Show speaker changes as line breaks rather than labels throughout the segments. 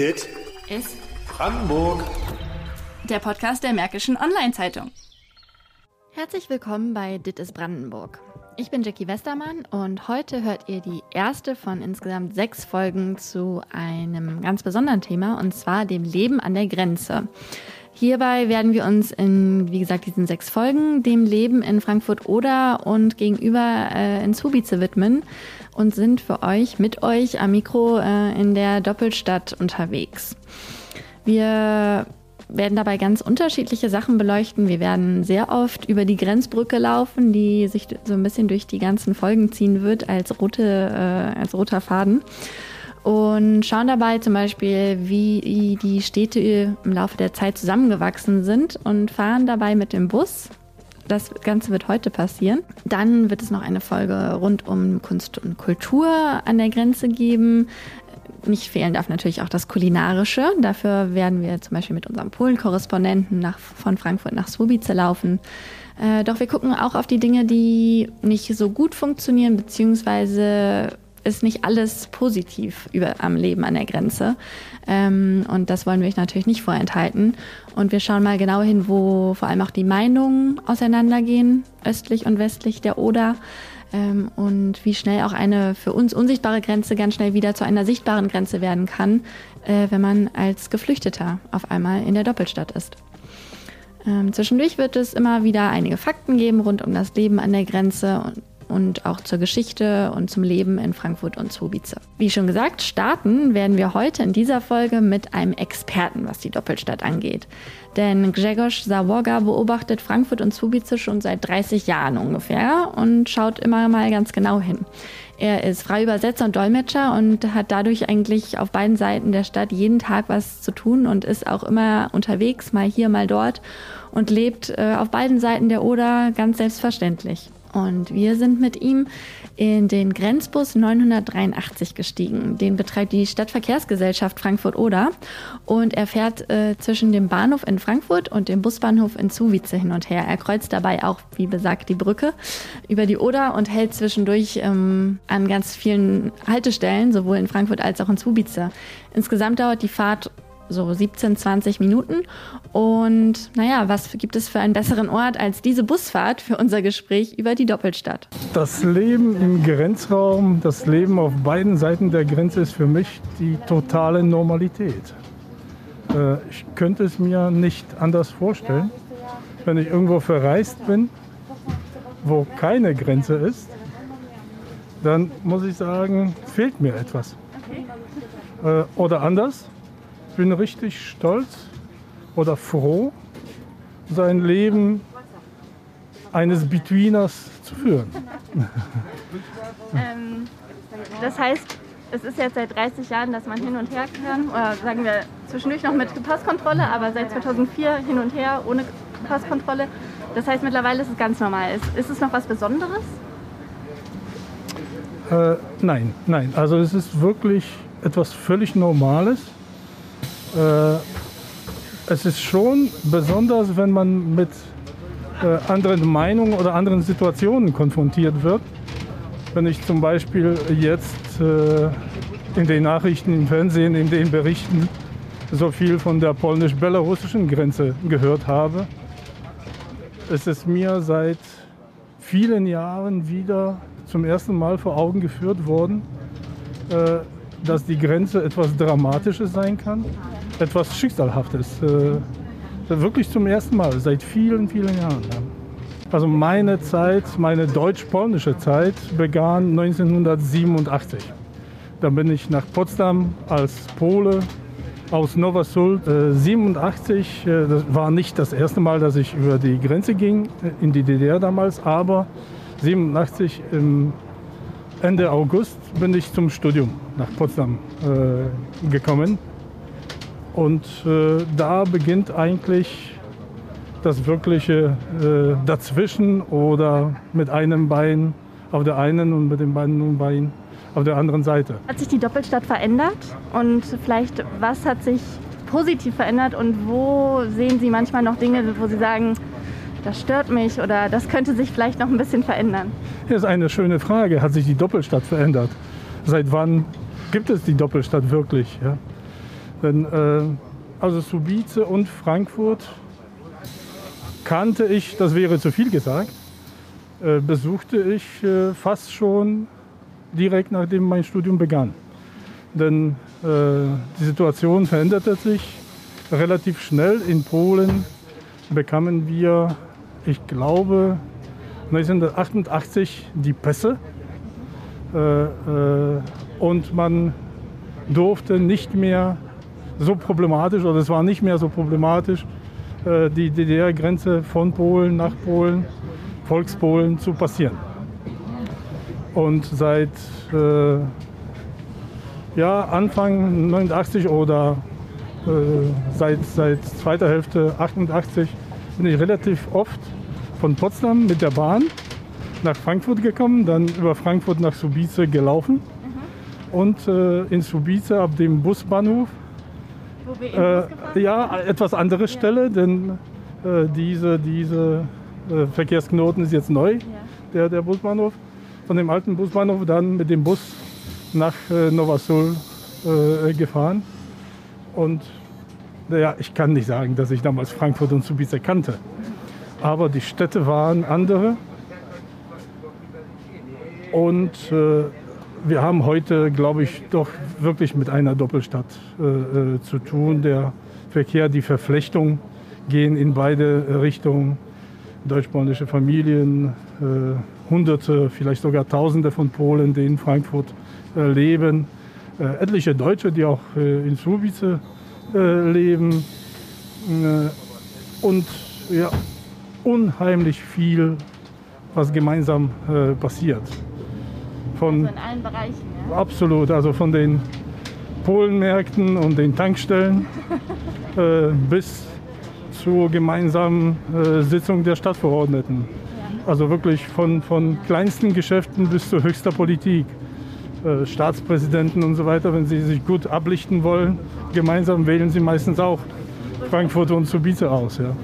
Dit
ist
Brandenburg.
der Podcast der Märkischen Online-Zeitung.
Herzlich willkommen bei Dit ist Brandenburg. Ich bin Jackie Westermann und heute hört ihr die erste von insgesamt sechs Folgen zu einem ganz besonderen Thema und zwar dem Leben an der Grenze. Hierbei werden wir uns in, wie gesagt, diesen sechs Folgen dem Leben in Frankfurt-Oder und gegenüber äh, in Subice widmen und sind für euch, mit euch am Mikro äh, in der Doppelstadt unterwegs. Wir werden dabei ganz unterschiedliche Sachen beleuchten. Wir werden sehr oft über die Grenzbrücke laufen, die sich so ein bisschen durch die ganzen Folgen ziehen wird als, rote, äh, als roter Faden. Und schauen dabei zum Beispiel, wie die Städte im Laufe der Zeit zusammengewachsen sind und fahren dabei mit dem Bus. Das Ganze wird heute passieren. Dann wird es noch eine Folge rund um Kunst und Kultur an der Grenze geben. Nicht fehlen darf natürlich auch das Kulinarische. Dafür werden wir zum Beispiel mit unserem Polen-Korrespondenten von Frankfurt nach Słubice laufen. Äh, doch wir gucken auch auf die Dinge, die nicht so gut funktionieren, beziehungsweise ist nicht alles positiv über, am Leben an der Grenze. Ähm, und das wollen wir euch natürlich nicht vorenthalten. Und wir schauen mal genau hin, wo vor allem auch die Meinungen auseinandergehen, östlich und westlich der Oder. Ähm, und wie schnell auch eine für uns unsichtbare Grenze ganz schnell wieder zu einer sichtbaren Grenze werden kann, äh, wenn man als Geflüchteter auf einmal in der Doppelstadt ist. Ähm, zwischendurch wird es immer wieder einige Fakten geben rund um das Leben an der Grenze und und auch zur Geschichte und zum Leben in Frankfurt und Słubice. Wie schon gesagt, starten werden wir heute in dieser Folge mit einem Experten, was die Doppelstadt angeht. Denn Grzegorz Zawoga beobachtet Frankfurt und Słubice schon seit 30 Jahren ungefähr und schaut immer mal ganz genau hin. Er ist freier Übersetzer und Dolmetscher und hat dadurch eigentlich auf beiden Seiten der Stadt jeden Tag was zu tun und ist auch immer unterwegs, mal hier, mal dort und lebt äh, auf beiden Seiten der Oder ganz selbstverständlich. Und wir sind mit ihm in den Grenzbus 983 gestiegen. Den betreibt die Stadtverkehrsgesellschaft Frankfurt-Oder. Und er fährt äh, zwischen dem Bahnhof in Frankfurt und dem Busbahnhof in Zuwice hin und her. Er kreuzt dabei auch, wie besagt, die Brücke über die Oder und hält zwischendurch ähm, an ganz vielen Haltestellen, sowohl in Frankfurt als auch in Zuwice. Insgesamt dauert die Fahrt so 17, 20 Minuten. Und naja, was gibt es für einen besseren Ort als diese Busfahrt für unser Gespräch über die Doppelstadt?
Das Leben im Grenzraum, das Leben auf beiden Seiten der Grenze ist für mich die totale Normalität. Äh, ich könnte es mir nicht anders vorstellen, wenn ich irgendwo verreist bin, wo keine Grenze ist, dann muss ich sagen, fehlt mir etwas. Äh, oder anders, ich bin richtig stolz oder froh, sein Leben eines Betweeners zu führen.
Ähm, das heißt, es ist jetzt seit 30 Jahren, dass man hin und her kann, oder sagen wir zwischendurch noch mit Passkontrolle, aber seit 2004 hin und her ohne Passkontrolle. Das heißt, mittlerweile ist es ganz normal. Ist, ist es noch was Besonderes?
Äh, nein, nein. Also es ist wirklich etwas völlig Normales. Äh, es ist schon besonders, wenn man mit äh, anderen Meinungen oder anderen Situationen konfrontiert wird. Wenn ich zum Beispiel jetzt äh, in den Nachrichten im Fernsehen, in den Berichten so viel von der polnisch-belarussischen Grenze gehört habe, ist es mir seit vielen Jahren wieder zum ersten Mal vor Augen geführt worden, äh, dass die Grenze etwas Dramatisches sein kann, etwas Schicksalhaftes. Äh, wirklich zum ersten Mal, seit vielen, vielen Jahren. Ja. Also meine Zeit, meine deutsch-polnische Zeit begann 1987. Da bin ich nach Potsdam als Pole aus Nova Sult. Äh, 87, äh, das war nicht das erste Mal, dass ich über die Grenze ging, äh, in die DDR damals, aber 87 im Ende August bin ich zum Studium nach Potsdam äh, gekommen. Und äh, da beginnt eigentlich das wirkliche äh, Dazwischen oder mit einem Bein auf der einen und mit dem anderen Bein auf der anderen Seite.
Hat sich die Doppelstadt verändert? Und vielleicht, was hat sich positiv verändert und wo sehen Sie manchmal noch Dinge, wo Sie sagen, das stört mich oder das könnte sich vielleicht noch ein bisschen verändern?
Das ist eine schöne Frage. Hat sich die Doppelstadt verändert? Seit wann gibt es die Doppelstadt wirklich? Ja? Denn äh, also Subice und Frankfurt kannte ich, das wäre zu viel gesagt, äh, besuchte ich äh, fast schon direkt nachdem mein Studium begann. Denn äh, die Situation veränderte sich relativ schnell. In Polen bekamen wir, ich glaube, 1988 die Pässe. Äh, äh, und man durfte nicht mehr so problematisch, oder es war nicht mehr so problematisch, äh, die DDR-Grenze von Polen nach Polen, Volkspolen zu passieren. Und seit äh, ja, Anfang 89 oder äh, seit, seit zweiter Hälfte 88 bin ich relativ oft von Potsdam mit der Bahn nach Frankfurt gekommen, dann über Frankfurt nach Subice gelaufen mhm. und äh, in Subice ab dem Busbahnhof. Wo wir äh, ja, etwas andere ja. Stelle, denn äh, diese, diese äh, Verkehrsknoten ist jetzt neu, ja. der, der Busbahnhof. Von dem alten Busbahnhof dann mit dem Bus nach äh, Novasol äh, gefahren. Und naja, ich kann nicht sagen, dass ich damals Frankfurt und Subice kannte. Aber die Städte waren andere. Und äh, wir haben heute, glaube ich, doch wirklich mit einer Doppelstadt äh, äh, zu tun. Der Verkehr, die Verflechtung gehen in beide Richtungen. Deutsch-polnische Familien, äh, Hunderte, vielleicht sogar Tausende von Polen, die in Frankfurt äh, leben. Äh, etliche Deutsche, die auch in Subice leben. und ja, unheimlich viel, was gemeinsam passiert
von also in allen Bereichen. Ja?
Absolut, also von den Polenmärkten und den Tankstellen äh, bis zur gemeinsamen äh, Sitzung der Stadtverordneten. Ja. Also wirklich von, von kleinsten Geschäften bis zur höchster Politik. Äh, Staatspräsidenten und so weiter, wenn sie sich gut ablichten wollen, gemeinsam wählen sie meistens auch Frankfurt und Subice aus. Ja.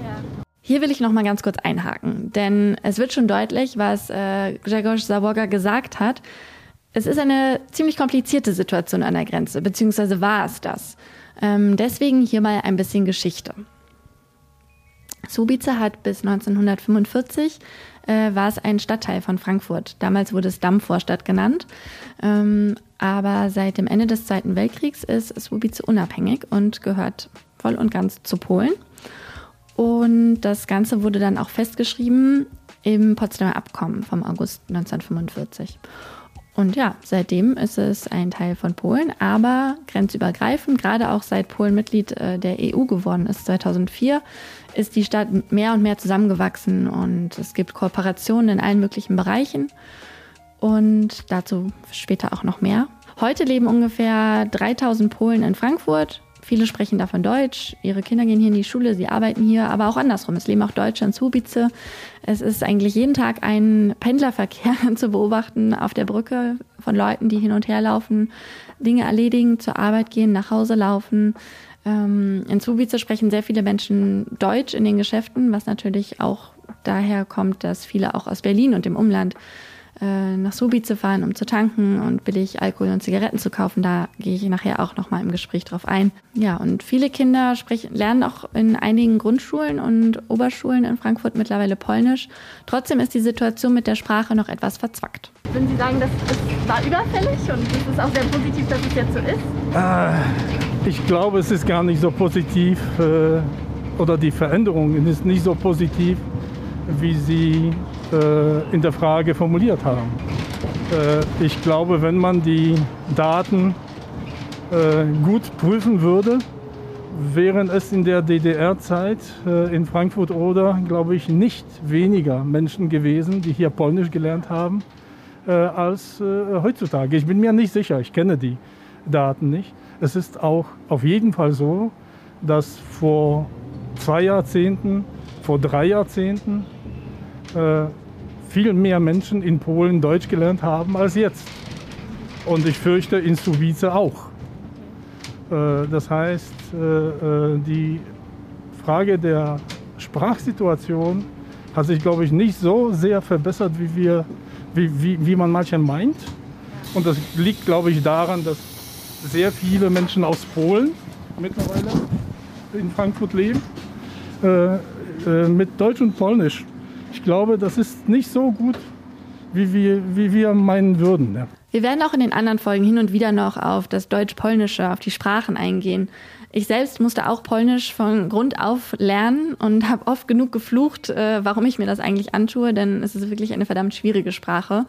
Hier will ich noch mal ganz kurz einhaken, denn es wird schon deutlich, was äh, Grzegorz Zawoga gesagt hat. Es ist eine ziemlich komplizierte Situation an der Grenze, beziehungsweise war es das. Ähm, deswegen hier mal ein bisschen Geschichte. Subice hat bis 1945 äh, war es ein Stadtteil von Frankfurt. Damals wurde es Dammvorstadt genannt. Ähm, aber seit dem Ende des Zweiten Weltkriegs ist Subice unabhängig und gehört voll und ganz zu Polen. Und das Ganze wurde dann auch festgeschrieben im Potsdamer Abkommen vom August 1945. Und ja, seitdem ist es ein Teil von Polen, aber grenzübergreifend, gerade auch seit Polen Mitglied äh, der EU geworden ist 2004, ist die Stadt mehr und mehr zusammengewachsen und es gibt Kooperationen in allen möglichen Bereichen und dazu später auch noch mehr. Heute leben ungefähr 3000 Polen in Frankfurt, Viele sprechen davon Deutsch, ihre Kinder gehen hier in die Schule, sie arbeiten hier, aber auch andersrum. Es leben auch Deutsche in Subice. Es ist eigentlich jeden Tag ein Pendlerverkehr zu beobachten auf der Brücke von Leuten, die hin und her laufen, Dinge erledigen, zur Arbeit gehen, nach Hause laufen. Ähm, in Subice sprechen sehr viele Menschen Deutsch in den Geschäften, was natürlich auch daher kommt, dass viele auch aus Berlin und dem Umland äh, nach Subi zu fahren, um zu tanken und billig Alkohol und Zigaretten zu kaufen. Da gehe ich nachher auch nochmal im Gespräch drauf ein. Ja, und viele Kinder sprechen, lernen auch in einigen Grundschulen und Oberschulen in Frankfurt mittlerweile Polnisch. Trotzdem ist die Situation mit der Sprache noch etwas verzwackt. Würden Sie sagen, das, das war überfällig und es ist auch sehr positiv, dass es jetzt so ist?
Äh, ich glaube, es ist gar nicht so positiv äh, oder die Veränderung ist nicht so positiv, wie sie in der Frage formuliert haben. Äh, ich glaube, wenn man die Daten äh, gut prüfen würde, wären es in der DDR-Zeit in Frankfurt oder, glaube ich, nicht weniger Menschen gewesen, die hier Polnisch gelernt haben, als heutzutage. Ich bin mir nicht sicher, ich kenne die Daten nicht. Es ist auch auf jeden Fall so, dass vor zwei Jahrzehnten, vor drei Jahrzehnten äh, viel mehr Menschen in Polen Deutsch gelernt haben als jetzt. Und ich fürchte in Subice auch. Äh, das heißt, äh, die Frage der Sprachsituation hat sich, glaube ich, nicht so sehr verbessert, wie, wir, wie, wie, wie man manchmal meint. Und das liegt, glaube ich, daran, dass sehr viele Menschen aus Polen mittlerweile in Frankfurt leben, äh, äh, mit Deutsch und Polnisch. Ich glaube, das ist nicht so gut, wie wir, wie wir meinen würden. Ja.
Wir werden auch in den anderen Folgen hin und wieder noch auf das Deutsch-Polnische, auf die Sprachen eingehen. Ich selbst musste auch Polnisch von Grund auf lernen und habe oft genug geflucht, äh, warum ich mir das eigentlich antue, denn es ist wirklich eine verdammt schwierige Sprache.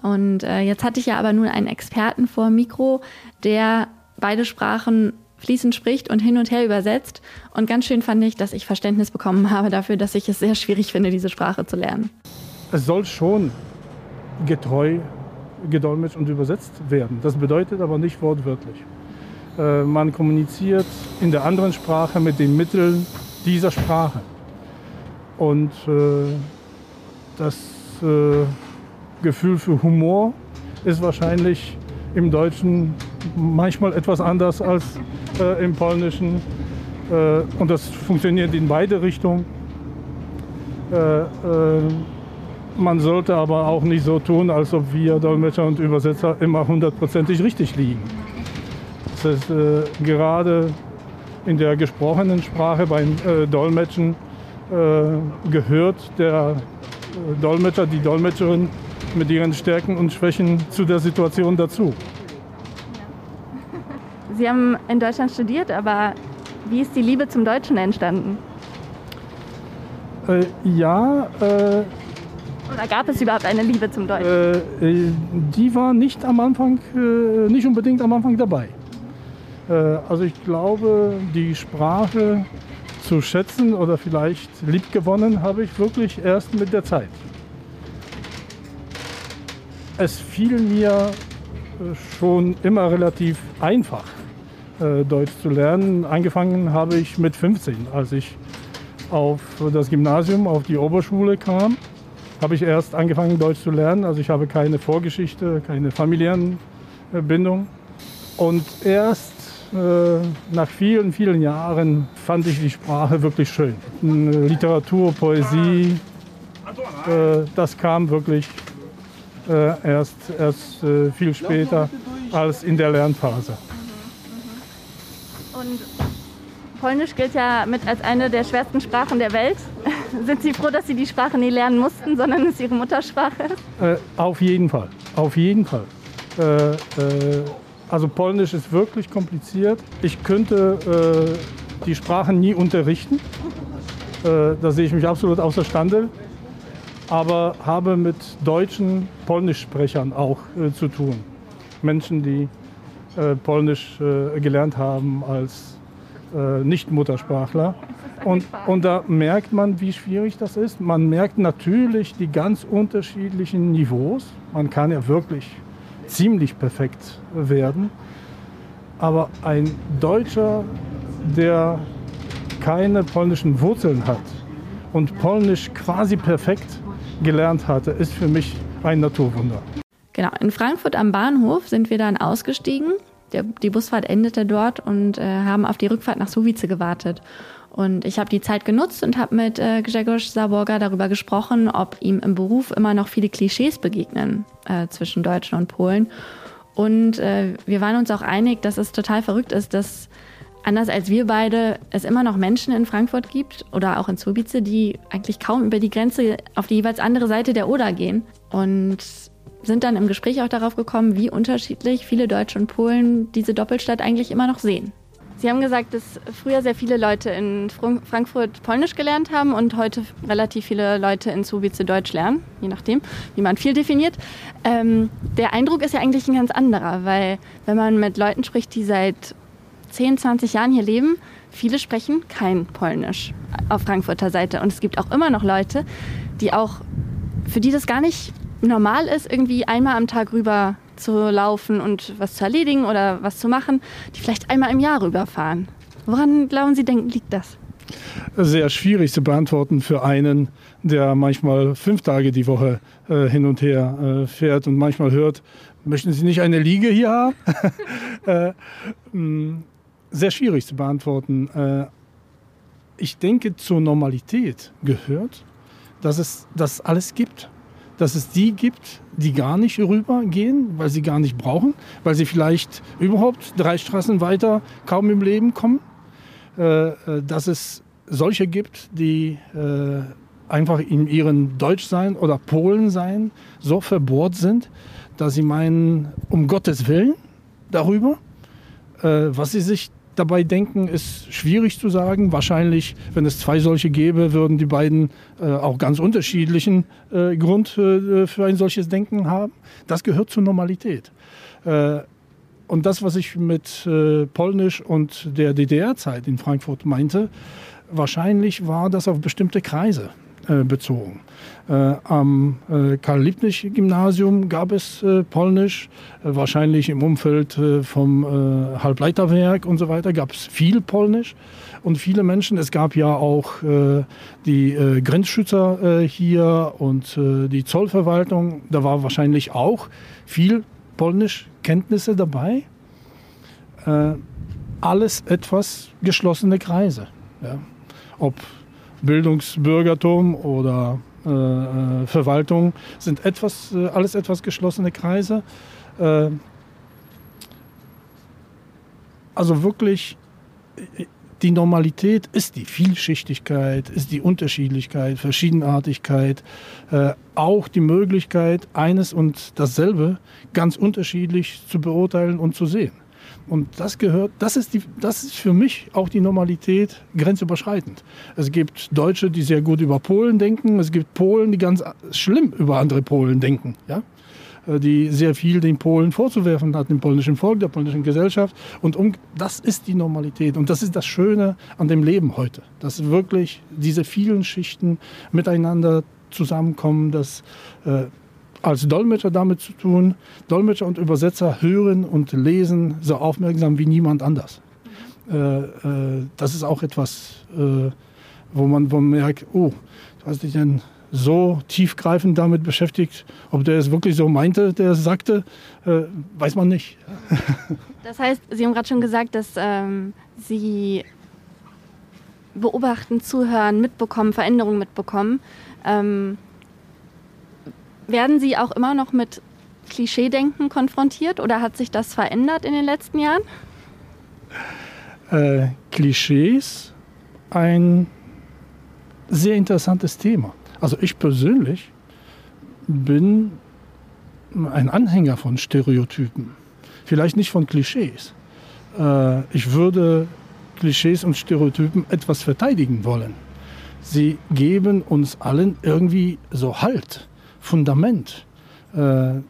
Und äh, jetzt hatte ich ja aber nun einen Experten vor Mikro, der beide Sprachen fließend spricht und hin und her übersetzt. Und ganz schön fand ich, dass ich Verständnis bekommen habe dafür, dass ich es sehr schwierig finde, diese Sprache zu lernen.
Es soll schon getreu gedolmetscht und übersetzt werden. Das bedeutet aber nicht wortwörtlich. Äh, man kommuniziert in der anderen Sprache mit den Mitteln dieser Sprache. Und äh, das äh, Gefühl für Humor ist wahrscheinlich im Deutschen manchmal etwas anders als äh, im Polnischen. Äh, und das funktioniert in beide Richtungen. Äh, man sollte aber auch nicht so tun, als ob wir Dolmetscher und Übersetzer immer hundertprozentig richtig liegen. Das ist äh, gerade in der gesprochenen Sprache beim äh, Dolmetschen äh, gehört der äh, Dolmetscher, die Dolmetscherin mit ihren Stärken und Schwächen zu der Situation dazu.
Sie haben in Deutschland studiert, aber wie ist die Liebe zum Deutschen entstanden?
Äh, ja, äh,
oder gab es überhaupt eine Liebe zum Deutschen?
Äh, äh, die war nicht am Anfang, äh, nicht unbedingt am Anfang dabei. Äh, also ich glaube, die Sprache zu schätzen oder vielleicht liebgewonnen habe ich wirklich erst mit der Zeit. Es fiel mir schon immer relativ einfach, Deutsch zu lernen. Angefangen habe ich mit 15, als ich auf das Gymnasium, auf die Oberschule kam habe ich erst angefangen, Deutsch zu lernen. Also ich habe keine Vorgeschichte, keine familiären äh, Bindung. Und erst äh, nach vielen, vielen Jahren fand ich die Sprache wirklich schön. Literatur, Poesie, äh, das kam wirklich äh, erst, erst äh, viel später als in der Lernphase.
Und Polnisch gilt ja mit als eine der schwersten Sprachen der Welt. Sind Sie froh, dass Sie die Sprache nie lernen mussten, sondern es Ihre Muttersprache
Äh, auf jeden Fall, auf jeden Fall. Äh, äh, also Polnisch ist wirklich kompliziert. Ich könnte äh, die Sprache nie unterrichten. Äh, da sehe ich mich absolut außerstande. Aber habe mit deutschen Polnischsprechern auch äh, zu tun. Menschen, die Polnisch gelernt haben als äh, Nicht-Muttersprachler. Und, und da merkt man, wie schwierig das ist. Man merkt natürlich die ganz unterschiedlichen Niveaus. Man kann ja wirklich ziemlich perfekt werden. Aber ein Deutscher, der keine polnischen Wurzeln hat und Polnisch quasi perfekt gelernt hatte, ist für mich ein Naturwunder.
Genau, in Frankfurt am Bahnhof sind wir dann ausgestiegen der, die Busfahrt endete dort und äh, haben auf die Rückfahrt nach Suwice gewartet. Und ich habe die Zeit genutzt und habe mit äh, Grzegorz Zaborga darüber gesprochen, ob ihm im Beruf immer noch viele Klischees begegnen äh, zwischen Deutschen und Polen. Und äh, wir waren uns auch einig, dass es total verrückt ist, dass anders als wir beide es immer noch Menschen in Frankfurt gibt oder auch in Subice, die eigentlich kaum über die Grenze auf die jeweils andere Seite der Oder gehen. Und sind dann im Gespräch auch darauf gekommen, wie unterschiedlich viele Deutsche und Polen diese Doppelstadt eigentlich immer noch sehen. Sie haben gesagt, dass früher sehr viele Leute in Frankfurt Polnisch gelernt haben und heute relativ viele Leute in Subice Deutsch lernen, je nachdem, wie man viel definiert. Ähm, der Eindruck ist ja eigentlich ein ganz anderer, weil wenn man mit Leuten spricht, die seit 10, 20 Jahren hier leben, viele sprechen kein Polnisch auf Frankfurter Seite. Und es gibt auch immer noch Leute, die auch, für die das gar nicht normal ist, irgendwie einmal am Tag rüber zu laufen und was zu erledigen oder was zu machen, die vielleicht einmal im Jahr rüberfahren. Woran glauben Sie, denken, liegt das?
Sehr schwierig zu beantworten für einen, der manchmal fünf Tage die Woche äh, hin und her äh, fährt und manchmal hört, möchten Sie nicht eine Liege hier haben? äh, mh, sehr schwierig zu beantworten. Äh, ich denke, zur Normalität gehört, dass es das alles gibt dass es die gibt, die gar nicht rübergehen, weil sie gar nicht brauchen, weil sie vielleicht überhaupt drei Straßen weiter kaum im Leben kommen. Äh, äh, dass es solche gibt, die äh, einfach in ihrem Deutschsein oder Polensein so verbohrt sind, dass sie meinen, um Gottes Willen darüber, was sie sich dabei denken, ist schwierig zu sagen. Wahrscheinlich, wenn es zwei solche gäbe, würden die beiden äh, auch ganz unterschiedlichen äh, Grund äh, für ein solches Denken haben. Das gehört zur Normalität. Äh, und das, was ich mit äh, Polnisch und der DDR-Zeit in Frankfurt meinte, wahrscheinlich war das auf bestimmte Kreise bezogen. Äh, am äh, Karl-Liebknecht-Gymnasium gab es Polnisch, wahrscheinlich im Umfeld vom Halbleiterwerk und so weiter gab es viel Polnisch und viele Menschen. Es gab ja auch die Grenzschützer hier und die Zollverwaltung. Da war wahrscheinlich auch viel Polnischkenntnisse dabei. alles etwas geschlossene Kreise. Ja. Ob Bildungsbürgertum oder äh, äh, Verwaltung sind etwas, äh, alles etwas geschlossene Kreise. Äh, also wirklich, äh, die Normalität ist die Vielschichtigkeit, ist die Unterschiedlichkeit, Verschiedenartigkeit, äh, auch die Möglichkeit, eines und dasselbe ganz unterschiedlich zu beurteilen und zu sehen. Und das gehört, das ist, die, das ist für mich auch die Normalität grenzüberschreitend. Es gibt Deutsche, die sehr gut über Polen denken. Es gibt Polen, die ganz schlimm über andere Polen denken. Ja? Äh, die sehr viel den Polen vorzuwerfen hat, dem polnischen Volk, der polnischen Gesellschaft. Und um, das ist die Normalität. Und das ist das Schöne an dem Leben heute. Dass wirklich diese vielen Schichten miteinander zusammenkommen, dass äh, als Dolmetscher damit zu tun. Dolmetscher und Übersetzer hören und lesen so aufmerksam wie niemand anders. Äh, äh, das ist auch etwas, äh, wo, man, wo man merkt, oh, du hast dich denn so tiefgreifend damit beschäftigt. Ob der es wirklich so meinte, der es sagte, weiß man nicht.
das heißt, Sie haben gerade schon gesagt, dass ähm, Sie beobachten, zuhören, mitbekommen, Veränderungen mitbekommen. Ähm, werden Sie auch immer noch mit Klischeedenken konfrontiert oder hat sich das verändert in den letzten Jahren?
Äh, Klischees, ein sehr interessantes Thema. Also ich persönlich bin ein Anhänger von Stereotypen. Vielleicht nicht von Klischees. Äh, ich würde Klischees und Stereotypen etwas verteidigen wollen. Sie geben uns allen irgendwie so Halt. Fundament, äh, äh,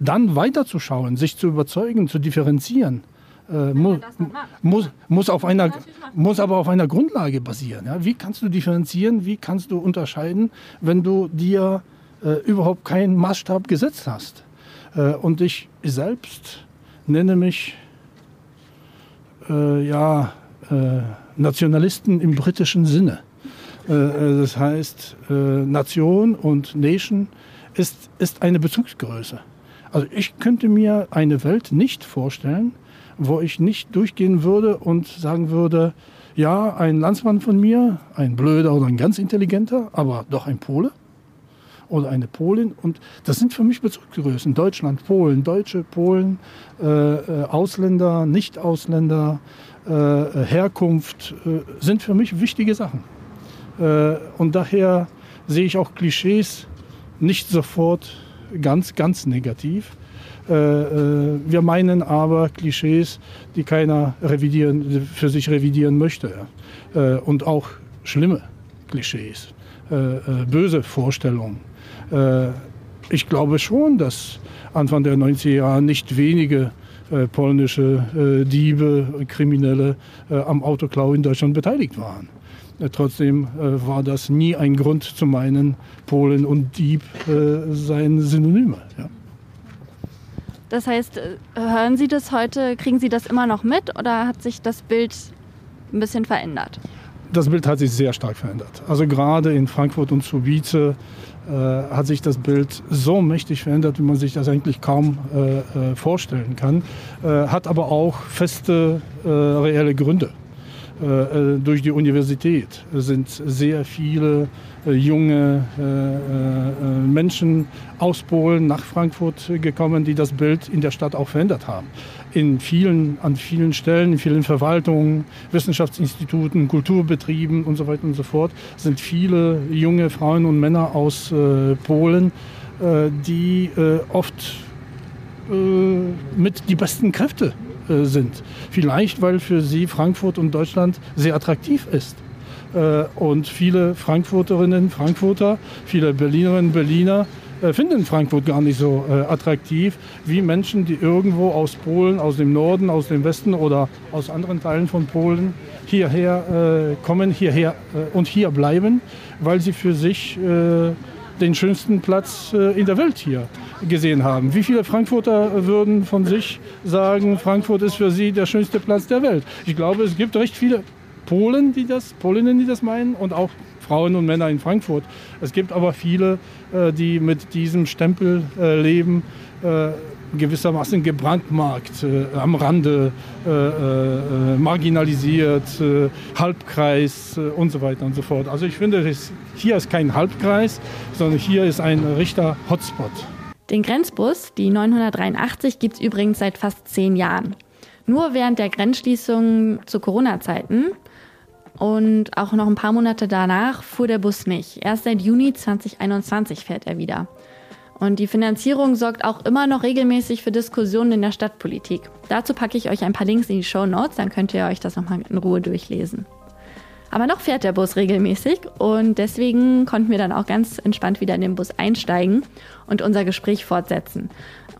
dann weiterzuschauen, sich zu überzeugen, zu differenzieren. Äh, mu muss, muss, auf einer, muss aber auf einer Grundlage basieren. Ja? Wie kannst du differenzieren, wie kannst du unterscheiden, wenn du dir äh, überhaupt keinen Maßstab gesetzt hast? Äh, und ich selbst nenne mich äh, ja, Nationalisten im britischen Sinne. Äh, äh, das heißt, äh, Nation und Nation ist, ist eine Bezugsgröße. Also ich könnte mir eine Welt nicht vorstellen, wo ich nicht durchgehen würde und sagen würde, ja, ein Landsmann von mir, ein blöder oder ein ganz intelligenter, aber doch ein Pole oder eine Polin. Und das sind für mich Bezugsgrößen. Deutschland, Polen, Deutsche, Polen, äh, Ausländer, Nicht-Ausländer, äh, Herkunft äh, sind für mich wichtige Sachen. Äh, und daher sehe ich auch Klischees nicht sofort ganz, ganz negativ. Äh, äh, wir meinen aber Klischees, die keiner revidieren, für sich revidieren möchte. Und auch schlimme Klischees, böse Vorstellungen. Ich glaube schon, dass Anfang der 90er Jahre nicht wenige polnische Diebe, Kriminelle am Autoklau in Deutschland beteiligt waren. Äh, trotzdem äh, war das nie ein Grund zu meinen, Polen und Dieb äh, seien Synonyme. Ja.
Das heißt, hören Sie das heute, kriegen Sie das immer noch mit oder hat sich das Bild ein bisschen verändert?
Das Bild hat sich sehr stark verändert. Also gerade in Frankfurt und Subice äh, hat sich das Bild so mächtig verändert, wie man sich das eigentlich kaum äh, vorstellen kann. Äh, hat aber auch feste reelle Gründe. Äh, durch die Universität sind sehr viele äh, junge Menschen aus Polen nach Frankfurt gekommen, die das Bild in der Stadt auch verändert haben. In vielen, an vielen Stellen, in vielen Verwaltungen, Wissenschaftsinstituten, Kulturbetrieben und so weiter und so fort sind viele junge Frauen und Männer aus Polen, die oft mit die besten Kräfte äh, sind. Vielleicht, weil für sie Frankfurt und Deutschland sehr attraktiv ist. Äh, und viele Frankfurterinnen, Frankfurter, viele Berlinerinnen, Berliner äh, finden Frankfurt gar nicht so attraktiv wie Menschen, die irgendwo aus Polen, aus dem Norden, aus dem Westen oder aus anderen Teilen von Polen hierher kommen, hierher und hier bleiben, weil sie für sich den schönsten Platz in der Welt hier gesehen haben. Wie viele Frankfurter würden von sich sagen, Frankfurt ist für sie der schönste Platz der Welt? Ich glaube, es gibt recht viele Polen, die das, Polinnen, die das meinen und auch Frauen und Männer in Frankfurt. Es gibt aber viele, äh, die mit diesem Stempel äh, leben, äh, gewissermaßen gebrandmarkt, am Rande, marginalisiert, Halbkreis und so weiter und so fort. Also ich finde, hier ist kein Halbkreis, sondern hier ist ein richter Hotspot.
Den Grenzbus, die 983, gibt es übrigens seit fast zehn Jahren. Nur während der Grenzschließung zu Corona-Zeiten und auch noch ein paar Monate danach fuhr der Bus nicht. Erst seit Juni 2021 fährt er wieder. Und die Finanzierung sorgt auch immer noch regelmäßig für Diskussionen in der Stadtpolitik. Dazu packe ich euch ein paar Links in die Show Notes, dann könnt ihr euch das nochmal in Ruhe durchlesen. Aber noch fährt der Bus regelmäßig und deswegen konnten wir dann auch ganz entspannt wieder in den Bus einsteigen und unser Gespräch fortsetzen.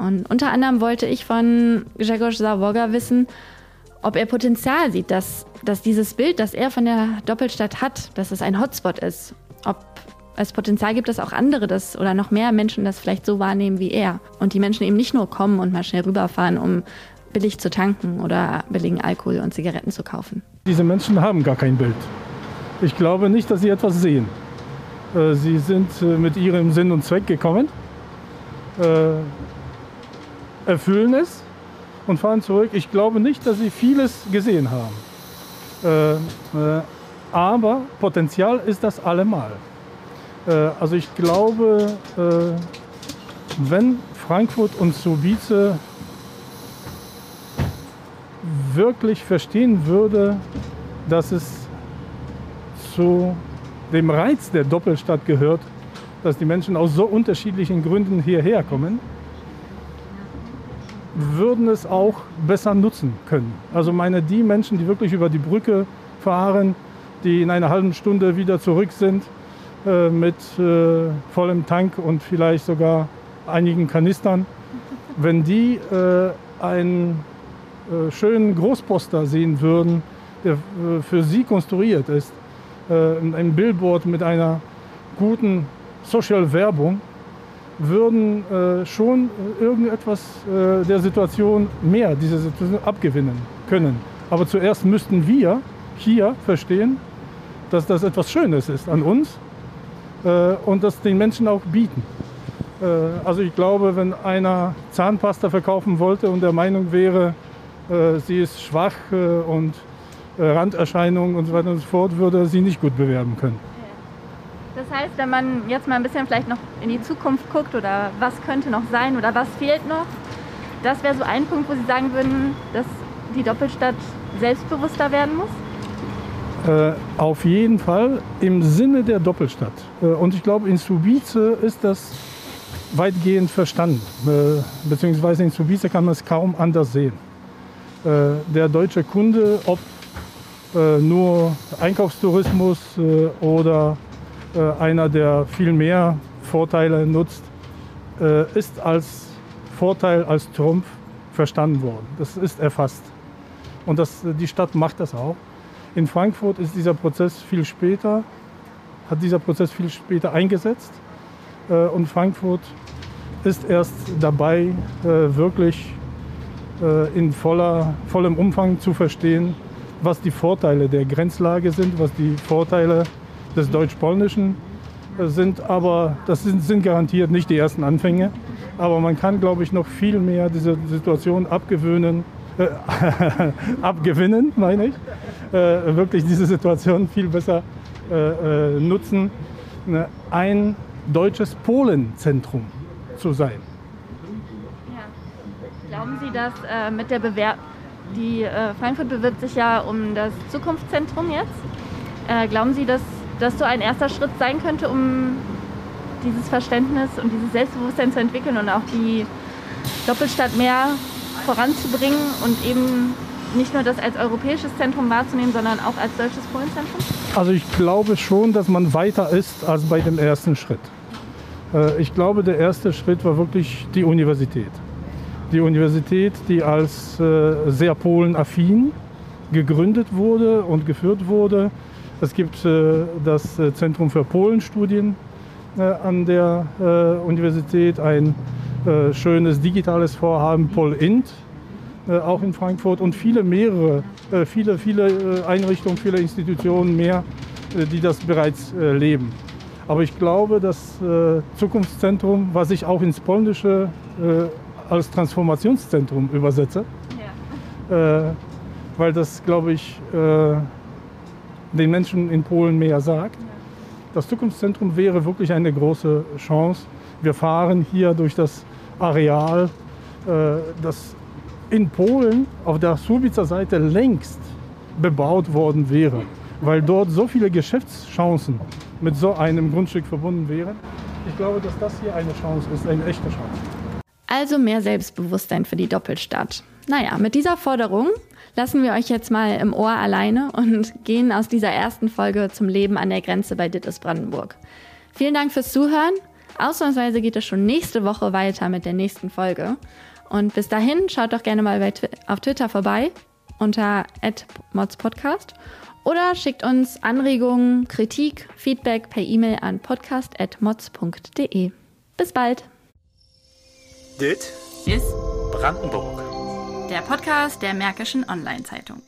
Und unter anderem wollte ich von Grzegorz Zawoga wissen, ob er Potenzial sieht, dass, dass dieses Bild, das er von der Doppelstadt hat, dass es ein Hotspot ist. Ob es Potenzial gibt, dass auch andere das oder noch mehr Menschen das vielleicht so wahrnehmen wie er. Und die Menschen eben nicht nur kommen und mal schnell rüberfahren, um billig zu tanken oder billigen Alkohol und Zigaretten zu kaufen.
Diese Menschen haben gar kein Bild. Ich glaube nicht, dass sie etwas sehen. Äh, sie sind äh, mit ihrem Sinn und Zweck gekommen, äh, erfüllen es und fahren zurück. Ich glaube nicht, dass sie vieles gesehen haben. Aber Potenzial ist das allemal. Also ich glaube, wenn Frankfurt und Subice wirklich verstehen würde, dass es zu dem Reiz der Doppelstadt gehört, dass die Menschen aus so unterschiedlichen Gründen hierher kommen, würden es auch besser nutzen können. Also meine die Menschen, die wirklich über die Brücke fahren, die in einer halben Stunde wieder zurück sind äh, mit äh, vollem Tank und vielleicht sogar einigen Kanistern, wenn die äh, einen äh, schönen Großposter sehen würden, der äh, für sie konstruiert ist, äh, ein Billboard mit einer guten Social-Werbung, würden äh, schon irgendetwas äh, der Situation mehr, diese Situation abgewinnen können. Aber zuerst müssten wir hier verstehen, dass das etwas Schönes ist an uns äh, und das den Menschen auch bieten. Äh, also ich glaube, wenn einer Zahnpasta verkaufen wollte und der Meinung wäre, äh, sie ist schwach und äh, Randerscheinungen und so weiter und so fort, würde sie nicht gut bewerben können.
Das heißt, wenn man jetzt mal ein bisschen vielleicht noch in die Zukunft guckt oder was könnte noch sein oder was fehlt noch, das wäre so ein Punkt, wo Sie sagen würden, dass die Doppelstadt selbstbewusster werden muss?
Äh, auf jeden Fall im Sinne der Doppelstadt. Äh, und ich glaube, in Subice ist das weitgehend verstanden. Äh, beziehungsweise in Subice kann man es kaum anders sehen. Äh, der deutsche Kunde, ob äh, nur Einkaufstourismus oder einer, der viel mehr Vorteile nutzt, ist als Vorteil, als Trumpf verstanden worden. Das ist erfasst. Und das, die Stadt macht das auch. In Frankfurt ist dieser Prozess viel später, hat dieser Prozess viel später eingesetzt. Und Frankfurt ist erst dabei, wirklich in voller, vollem Umfang zu verstehen, was die Vorteile der Grenzlage sind, was die Vorteile des Deutsch-Polnischen sind. Aber das sind, sind, garantiert nicht die ersten Anfänge. Aber man kann, glaube ich, noch viel mehr diese Situation abgewöhnen äh, abgewinnen, meine ich, äh, wirklich diese Situation viel besser äh, äh nutzen, ne, ein deutsches Polenzentrum zu sein.
Ja. Glauben Sie, dass äh, mit der Bewerbung, die äh, Frankfurt bewirbt sich ja um das Zukunftszentrum jetzt, glauben Sie, dass das so ein erster Schritt sein könnte, um dieses Verständnis und dieses Selbstbewusstsein zu entwickeln und auch die Doppelstadt mehr voranzubringen und eben nicht nur das als europäisches Zentrum wahrzunehmen, sondern auch als deutsches Polenzentrum?
Also ich glaube schon, dass man weiter ist als bei dem ersten Schritt. Äh, ich glaube, der erste Schritt war wirklich die Universität. Die Universität, die als äh, sehr polenaffin gegründet wurde und geführt wurde. Es gibt äh, das Zentrum für Polenstudien an der Universität, ein äh, schönes digitales Vorhaben PolInt, äh, auch in Frankfurt und viele mehrere, äh, viele, viele äh, Einrichtungen, viele Institutionen mehr, äh, die das bereits leben. Aber ich glaube, das Zukunftszentrum, was ich auch ins Polnische als Transformationszentrum übersetze, ja. weil das, glaube ich, den Menschen in Polen mehr sagt. Das Zukunftszentrum wäre wirklich eine große Chance. Wir fahren hier durch das Areal, äh, das in Polen auf der Subica Seite längst bebaut worden wäre, weil dort so viele Geschäftschancen mit so einem Grundstück verbunden wären. Ich glaube, dass das hier eine Chance ist, eine echte Chance.
Also mehr Selbstbewusstsein für die Doppelstadt. Naja, mit dieser Forderung lassen wir euch jetzt mal im Ohr alleine und gehen aus dieser ersten Folge zum Leben an der Grenze bei Dittes Brandenburg. Vielen Dank fürs Zuhören Ausnahmsweise geht es schon nächste Woche weiter mit der nächsten Folge. Und bis dahin schaut doch gerne mal Twi auf Twitter vorbei unter @modspodcast oder schickt uns Anregungen, Kritik, Feedback per E-Mail an podcast@mods.de. Bis bald.
Dit ist Brandenburg. Der Podcast der Märkischen Online-Zeitung.